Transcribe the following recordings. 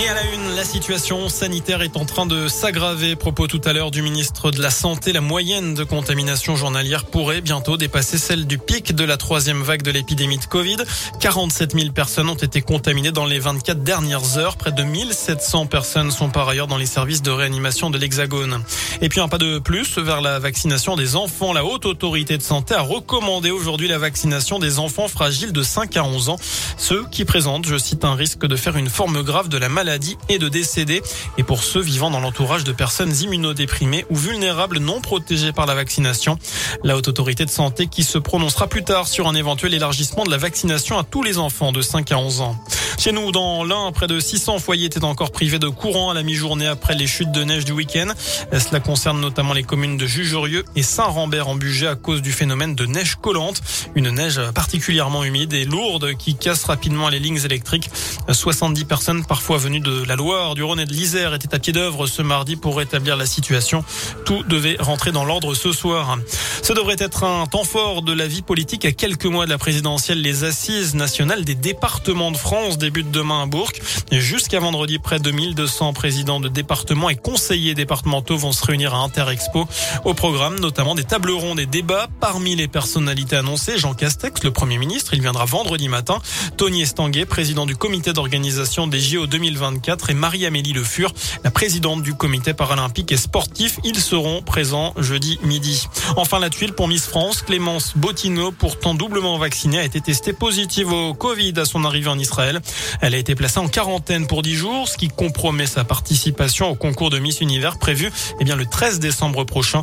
Et à la une, la situation sanitaire est en train de s'aggraver. Propos tout à l'heure du ministre de la Santé. La moyenne de contamination journalière pourrait bientôt dépasser celle du pic de la troisième vague de l'épidémie de Covid. 47 000 personnes ont été contaminées dans les 24 dernières heures. Près de 1700 personnes sont par ailleurs dans les services de réanimation de l'Hexagone. Et puis un pas de plus vers la vaccination des enfants. La haute autorité de santé a recommandé aujourd'hui la vaccination des enfants fragiles de 5 à 11 ans. Ceux qui présentent, je cite, un risque de faire une forme grave de la maladie et de décéder. Et pour ceux vivant dans l'entourage de personnes immunodéprimées ou vulnérables non protégées par la vaccination, la haute autorité de santé qui se prononcera plus tard sur un éventuel élargissement de la vaccination à tous les enfants de 5 à 11 ans. Chez nous, dans l'un, près de 600 foyers étaient encore privés de courant à la mi-journée après les chutes de neige du week-end. Cela concerne notamment les communes de Jugerieux et Saint-Rambert en Bugey à cause du phénomène de neige collante. Une neige particulièrement humide et lourde qui casse rapidement les lignes électriques. 70 personnes parfois venues de la Loire, du Rhône et de l'Isère étaient à pied d'œuvre ce mardi pour rétablir la situation. Tout devait rentrer dans l'ordre ce soir. Ce devrait être un temps fort de la vie politique à quelques mois de la présidentielle. Les assises nationales des départements de France débutent demain à Bourg. Jusqu'à vendredi, près de 1200 présidents de départements et conseillers départementaux vont se réunir à Interexpo. Au programme, notamment des tables rondes et débats. Parmi les personnalités annoncées, Jean Castex, le Premier ministre, il viendra vendredi matin. Tony Estanguet, président du comité d'organisation des JO 2024 et Marie-Amélie Le Fur, la présidente du comité paralympique et sportif. Ils seront présents jeudi midi. Enfin, la tuile pour Miss France, Clémence Bottineau, pourtant doublement vaccinée, a été testée positive au Covid à son arrivée en Israël. Elle a été placée en quarantaine pour 10 jours, ce qui compromet sa participation au concours de Miss Univers prévu eh bien, le 13 décembre prochain.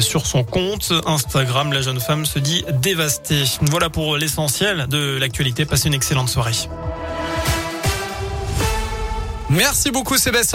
Sur son compte Instagram, la jeune femme se dit dévastée. Voilà pour l'essentiel de l'actualité. Passez une excellente soirée. Merci beaucoup Sébastien.